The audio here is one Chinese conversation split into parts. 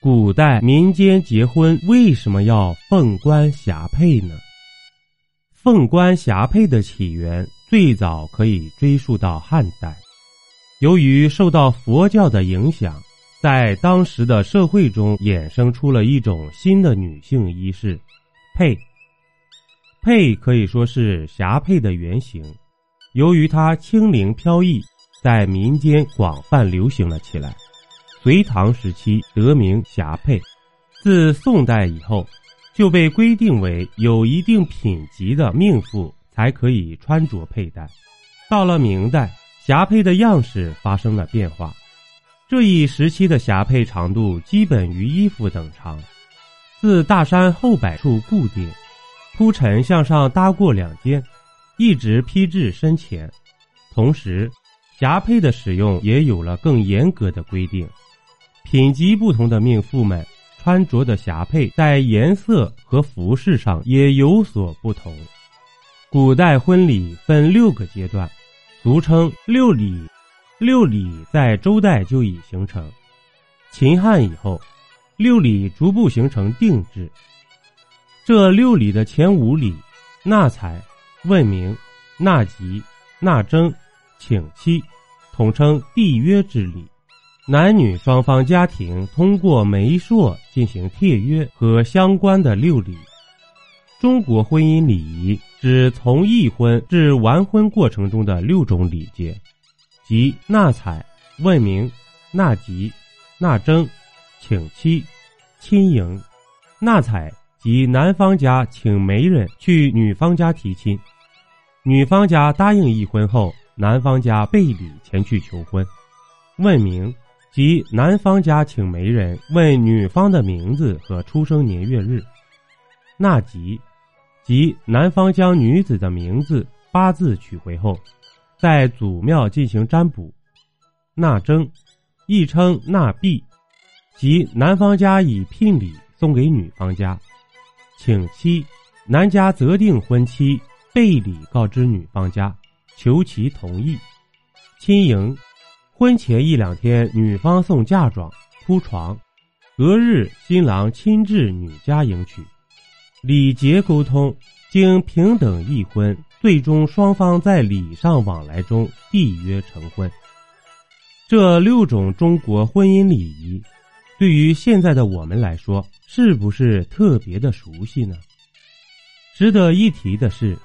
古代民间结婚为什么要凤冠霞帔呢？凤冠霞帔的起源最早可以追溯到汉代，由于受到佛教的影响，在当时的社会中衍生出了一种新的女性仪式——帔。帔可以说是霞帔的原型，由于它轻灵飘逸，在民间广泛流行了起来。隋唐时期得名霞帔，自宋代以后。就被规定为有一定品级的命妇才可以穿着佩戴。到了明代，霞帔的样式发生了变化。这一时期的霞帔长度基本与衣服等长，自大衫后摆处固定，铺陈向上搭过两肩，一直披至身前。同时，霞帔的使用也有了更严格的规定，品级不同的命妇们。穿着的霞帔在颜色和服饰上也有所不同。古代婚礼分六个阶段，俗称六礼。六礼在周代就已形成，秦汉以后，六礼逐步形成定制。这六礼的前五礼：纳采、问名、纳吉、纳征、请期，统称缔约之礼。男女双方家庭通过媒妁进行契约和相关的六礼。中国婚姻礼仪指从议婚至完婚过程中的六种礼节，即纳采、问名、纳吉、纳征、请期、亲迎。纳采即男方家请媒人去女方家提亲，女方家答应议婚后，男方家备礼前去求婚。问名。即男方家请媒人问女方的名字和出生年月日，纳吉，即男方将女子的名字八字取回后，在祖庙进行占卜，纳征，亦称纳币，即男方家以聘礼送给女方家，请期，男家择定婚期，备礼告知女方家，求其同意，亲迎。婚前一两天，女方送嫁妆、铺床，隔日新郎亲至女家迎娶，礼节沟通，经平等议婚，最终双方在礼尚往来中缔约成婚。这六种中国婚姻礼仪，对于现在的我们来说，是不是特别的熟悉呢？值得一提的是，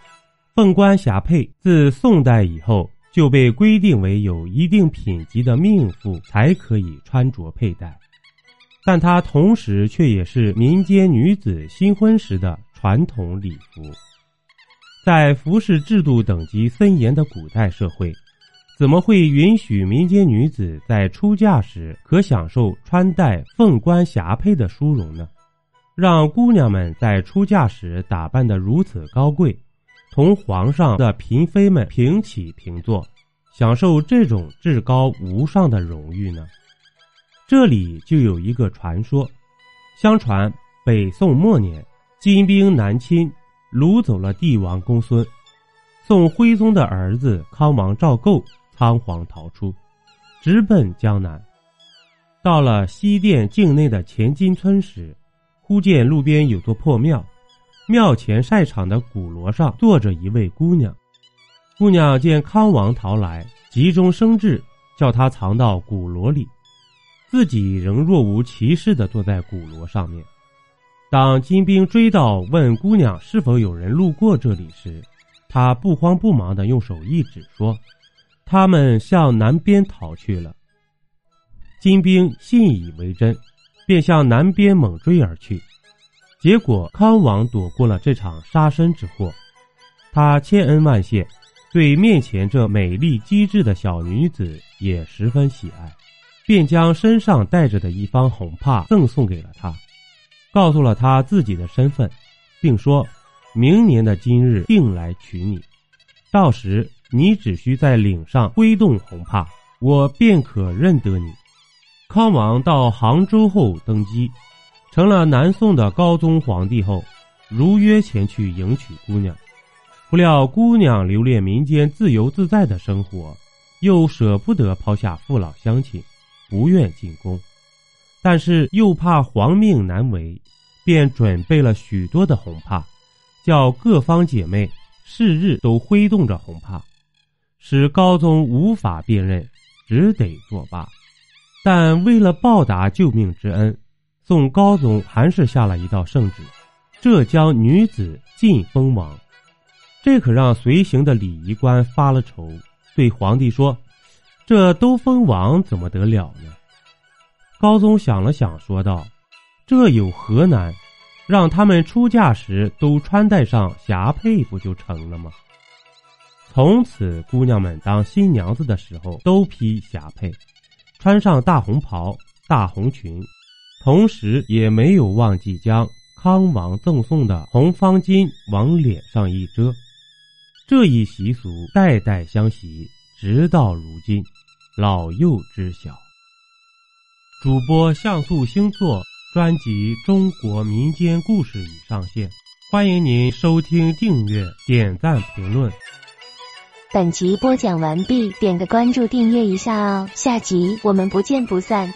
凤冠霞帔自宋代以后。就被规定为有一定品级的命妇才可以穿着佩戴，但它同时却也是民间女子新婚时的传统礼服。在服饰制度等级森严的古代社会，怎么会允许民间女子在出嫁时可享受穿戴凤冠霞帔的殊荣呢？让姑娘们在出嫁时打扮得如此高贵？同皇上的嫔妃们平起平坐，享受这种至高无上的荣誉呢？这里就有一个传说：相传北宋末年，金兵南侵，掳走了帝王公孙。宋徽宗的儿子康王赵构仓皇逃出，直奔江南。到了西殿境内的前金村时，忽见路边有座破庙。庙前晒场的鼓锣上坐着一位姑娘，姑娘见康王逃来，急中生智，叫他藏到鼓锣里，自己仍若无其事地坐在鼓锣上面。当金兵追到问姑娘是否有人路过这里时，她不慌不忙地用手一指说：“他们向南边逃去了。”金兵信以为真，便向南边猛追而去。结果康王躲过了这场杀身之祸，他千恩万谢，对面前这美丽机智的小女子也十分喜爱，便将身上带着的一方红帕赠送给了她，告诉了他自己的身份，并说：“明年的今日定来娶你，到时你只需在领上挥动红帕，我便可认得你。”康王到杭州后登基。成了南宋的高宗皇帝后，如约前去迎娶姑娘，不料姑娘留恋民间自由自在的生活，又舍不得抛下父老乡亲，不愿进宫。但是又怕皇命难违，便准备了许多的红帕，叫各方姐妹是日都挥动着红帕，使高宗无法辨认，只得作罢。但为了报答救命之恩，宋高宗还是下了一道圣旨，浙江女子晋封王。这可让随行的礼仪官发了愁，对皇帝说：“这都封王，怎么得了呢？”高宗想了想，说道：“这有何难？让他们出嫁时都穿戴上霞帔，不就成了吗？”从此，姑娘们当新娘子的时候都披霞帔，穿上大红袍、大红裙，同时也没有忘记将康王赠送的红方巾往脸上一遮。这一习俗代代相袭，直到如今，老幼知晓。主播像素星座专辑《中国民间故事》已上线，欢迎您收听、订阅、点赞、评论。本集播讲完毕，点个关注，订阅一下哦，下集我们不见不散。